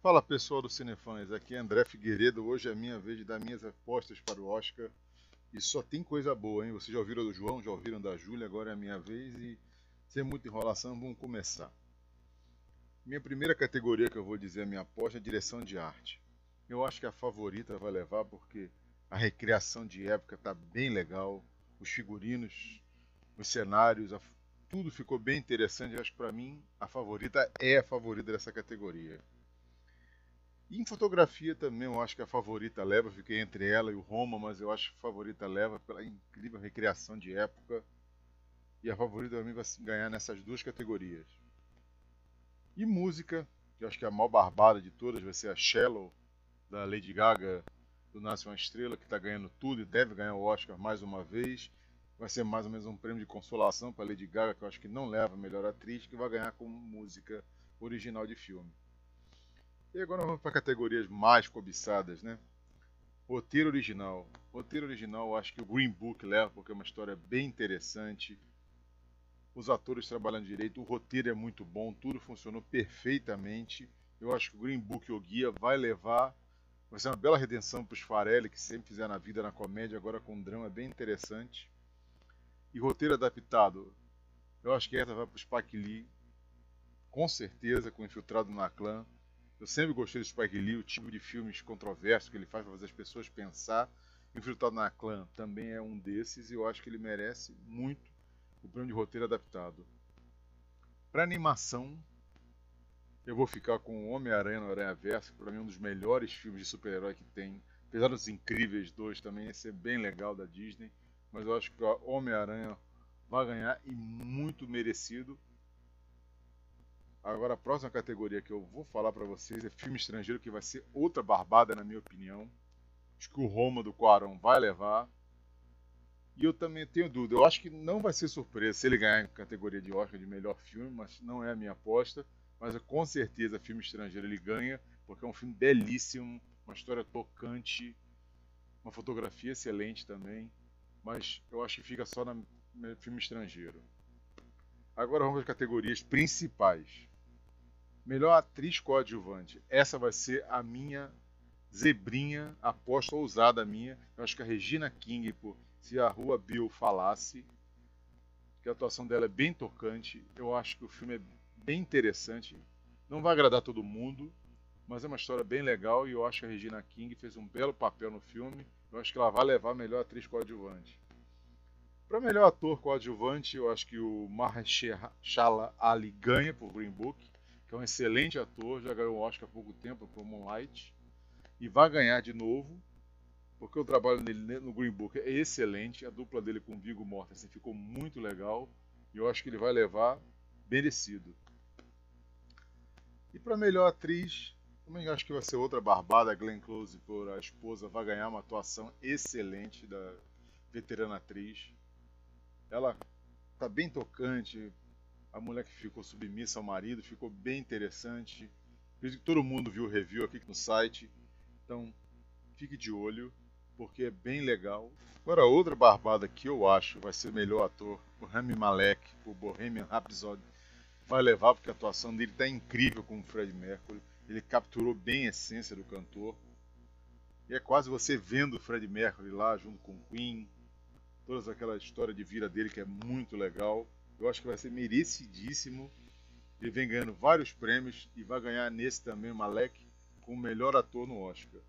Fala pessoal do Cinefãs, aqui é André Figueiredo. Hoje é a minha vez de dar minhas apostas para o Oscar. E só tem coisa boa, hein? Vocês já ouviram do João, já ouviram da Júlia, agora é a minha vez e sem muita enrolação, vamos começar. Minha primeira categoria que eu vou dizer a minha aposta é direção de arte. Eu acho que a favorita vai levar porque a recriação de época está bem legal, os figurinos, os cenários, a, tudo ficou bem interessante. Eu acho que para mim a favorita é a favorita dessa categoria. E em fotografia também eu acho que a favorita leva, fiquei entre ela e o Roma, mas eu acho que a favorita leva pela incrível recriação de época. E a favorita para mim vai ganhar nessas duas categorias. E música, que eu acho que é a mal barbada de todas vai ser a Shallow, da Lady Gaga, do Nasce uma Estrela, que está ganhando tudo e deve ganhar o Oscar mais uma vez. Vai ser mais ou menos um prêmio de consolação para Lady Gaga, que eu acho que não leva a melhor atriz, que vai ganhar como música original de filme. E agora vamos para categorias mais cobiçadas, né? Roteiro original. Roteiro original, eu acho que o Green Book leva, porque é uma história bem interessante. Os atores trabalhando direito, o roteiro é muito bom, tudo funcionou perfeitamente. Eu acho que o Green Book o guia vai levar. Vai ser uma bela redenção para os Farelli, que sempre fizeram na vida na comédia, agora com um drama bem interessante. E roteiro adaptado, eu acho que essa vai para o Spike Lee, com certeza, com Infiltrado na Clã. Eu sempre gostei do Spike Lee, o tipo de filmes controversos que ele faz para fazer as pessoas pensar. Infiltrado na Clã também é um desses e eu acho que ele merece muito o prêmio de roteiro adaptado. Para animação, eu vou ficar com Homem-Aranha no Aranha Verso, que para mim é um dos melhores filmes de super-herói que tem. Apesar dos Incríveis 2 também, esse é bem legal da Disney, mas eu acho que Homem-Aranha vai ganhar e muito merecido. Agora a próxima categoria que eu vou falar para vocês é filme estrangeiro, que vai ser outra barbada na minha opinião. Acho que o Roma do Quarão vai levar. E eu também tenho dúvida. Eu acho que não vai ser surpresa se ele ganhar em categoria de Oscar de melhor filme, mas não é a minha aposta. Mas com certeza filme estrangeiro ele ganha, porque é um filme belíssimo, uma história tocante, uma fotografia excelente também. Mas eu acho que fica só no filme estrangeiro. Agora vamos às categorias principais. Melhor atriz coadjuvante. Essa vai ser a minha zebrinha, aposta ousada minha. Eu acho que a Regina King, por Se a Rua Bill Falasse, que a atuação dela é bem tocante. Eu acho que o filme é bem interessante. Não vai agradar todo mundo, mas é uma história bem legal e eu acho que a Regina King fez um belo papel no filme. Eu acho que ela vai levar a melhor atriz coadjuvante. Para melhor ator coadjuvante, eu acho que o Mahershala Ali ganha por Green Book que é um excelente ator, já ganhou o Oscar há pouco tempo por Moonlight e vai ganhar de novo, porque o trabalho dele no Green Book é excelente, a dupla dele com Viggo Mortensen ficou muito legal e eu acho que ele vai levar merecido. E para melhor atriz, também acho que vai ser outra barbada, Glenn Close por a esposa vai ganhar uma atuação excelente da veterana atriz. Ela tá bem tocante, a mulher que ficou submissa ao marido, ficou bem interessante. Por isso que todo mundo viu o review aqui no site. Então, fique de olho, porque é bem legal. Agora, outra barbada que eu acho vai ser melhor ator, o Rami Malek, o Bohemian Rhapsody, vai levar, porque a atuação dele está incrível com o Fred Mercury. Ele capturou bem a essência do cantor. E é quase você vendo o Fred Mercury lá junto com o Queen. Toda aquela história de vida dele que é muito legal. Eu acho que vai ser merecidíssimo. Ele vem ganhando vários prêmios e vai ganhar nesse também o Malek como melhor ator no Oscar.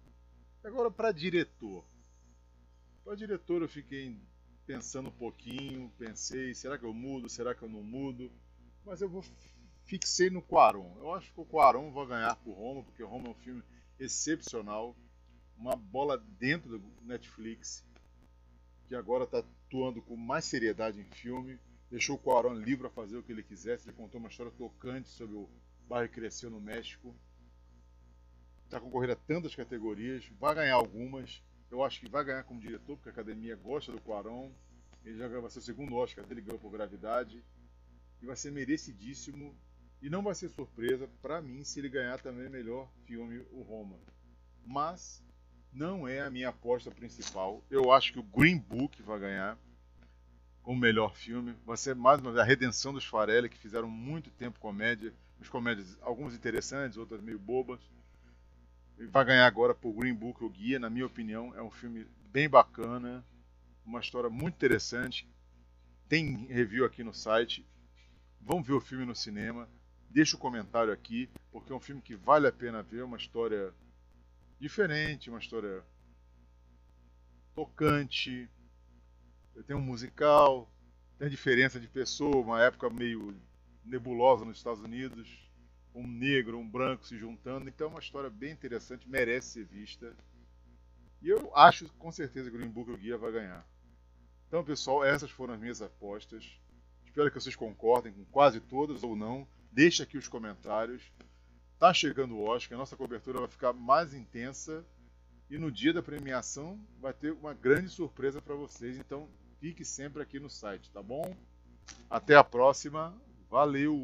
Agora para diretor. Para diretor eu fiquei pensando um pouquinho, pensei, será que eu mudo, será que eu não mudo? Mas eu vou fixei no Quaron. Eu acho que o Quaron vai ganhar por Roma, porque Roma é um filme excepcional, uma bola dentro do Netflix, que agora está atuando com mais seriedade em filme deixou o Cuarón livre a fazer o que ele quisesse. Ele contou uma história tocante sobre o bairro que cresceu no México. Está concorrendo a tantas categorias, vai ganhar algumas. Eu acho que vai ganhar como diretor, porque a academia gosta do Cuarón. Ele já vai ser o segundo Oscar dele, ganhou por gravidade. E vai ser merecidíssimo. E não vai ser surpresa para mim se ele ganhar também melhor filme, o Roma. Mas não é a minha aposta principal. Eu acho que o Green Book vai ganhar como melhor filme. Vai ser mais uma vez a redenção dos Farelli, que fizeram muito tempo comédia. As comédias, algumas interessantes, outras meio bobas. Vai ganhar agora por Green Book, o Guia, na minha opinião. É um filme bem bacana, uma história muito interessante. Tem review aqui no site. Vão ver o filme no cinema. Deixa o comentário aqui, porque é um filme que vale a pena ver, uma história diferente, uma história tocante. Tem um musical, tem a diferença de pessoa, uma época meio nebulosa nos Estados Unidos, um negro, um branco se juntando. Então é uma história bem interessante, merece ser vista. E eu acho com certeza que o Green Book o Guia vai ganhar. Então, pessoal, essas foram as minhas apostas. Espero que vocês concordem com quase todas ou não. Deixe aqui os comentários. Tá chegando o Oscar, a nossa cobertura vai ficar mais intensa e no dia da premiação vai ter uma grande surpresa para vocês. Então fique sempre aqui no site, tá bom? Até a próxima. Valeu!